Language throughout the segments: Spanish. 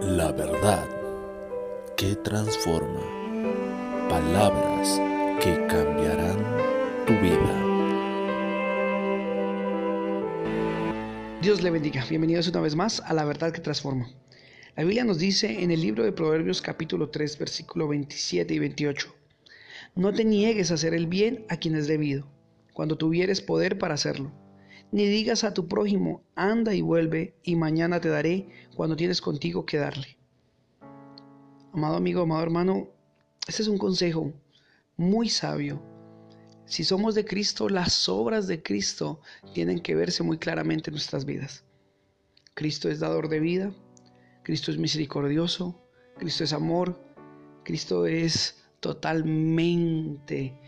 La verdad que transforma. Palabras que cambiarán tu vida. Dios le bendiga. Bienvenidos una vez más a La verdad que transforma. La Biblia nos dice en el libro de Proverbios capítulo 3 versículo 27 y 28. No te niegues a hacer el bien a quien es debido, cuando tuvieres poder para hacerlo ni digas a tu prójimo, anda y vuelve, y mañana te daré cuando tienes contigo que darle. Amado amigo, amado hermano, este es un consejo muy sabio. Si somos de Cristo, las obras de Cristo tienen que verse muy claramente en nuestras vidas. Cristo es dador de vida, Cristo es misericordioso, Cristo es amor, Cristo es totalmente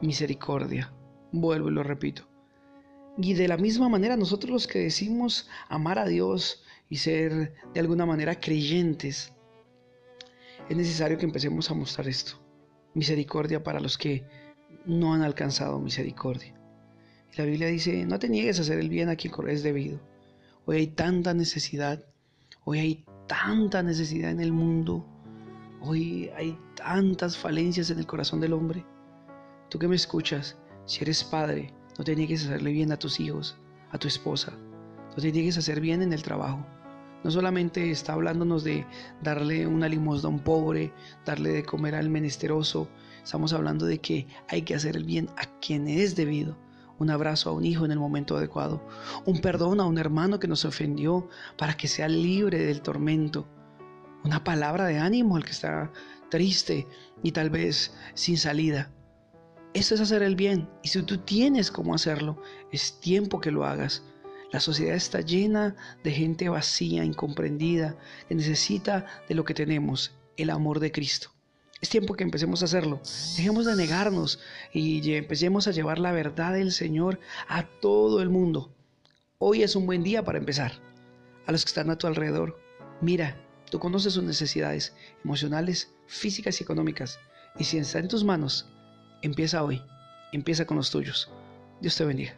misericordia. Vuelvo y lo repito. Y de la misma manera nosotros los que decimos amar a Dios y ser de alguna manera creyentes, es necesario que empecemos a mostrar esto. Misericordia para los que no han alcanzado misericordia. la Biblia dice, no te niegues a hacer el bien a quien es debido. Hoy hay tanta necesidad, hoy hay tanta necesidad en el mundo, hoy hay tantas falencias en el corazón del hombre. Tú que me escuchas, si eres padre, no te niegues a hacerle bien a tus hijos, a tu esposa. No te niegues a hacer bien en el trabajo. No solamente está hablándonos de darle una limosna a un pobre, darle de comer al menesteroso. Estamos hablando de que hay que hacer el bien a quien es debido. Un abrazo a un hijo en el momento adecuado. Un perdón a un hermano que nos ofendió para que sea libre del tormento. Una palabra de ánimo al que está triste y tal vez sin salida. Eso es hacer el bien. Y si tú tienes cómo hacerlo, es tiempo que lo hagas. La sociedad está llena de gente vacía, incomprendida, que necesita de lo que tenemos, el amor de Cristo. Es tiempo que empecemos a hacerlo. Dejemos de negarnos y empecemos a llevar la verdad del Señor a todo el mundo. Hoy es un buen día para empezar. A los que están a tu alrededor, mira, tú conoces sus necesidades emocionales, físicas y económicas. Y si está en tus manos, Empieza hoy, empieza con los tuyos. Dios te bendiga.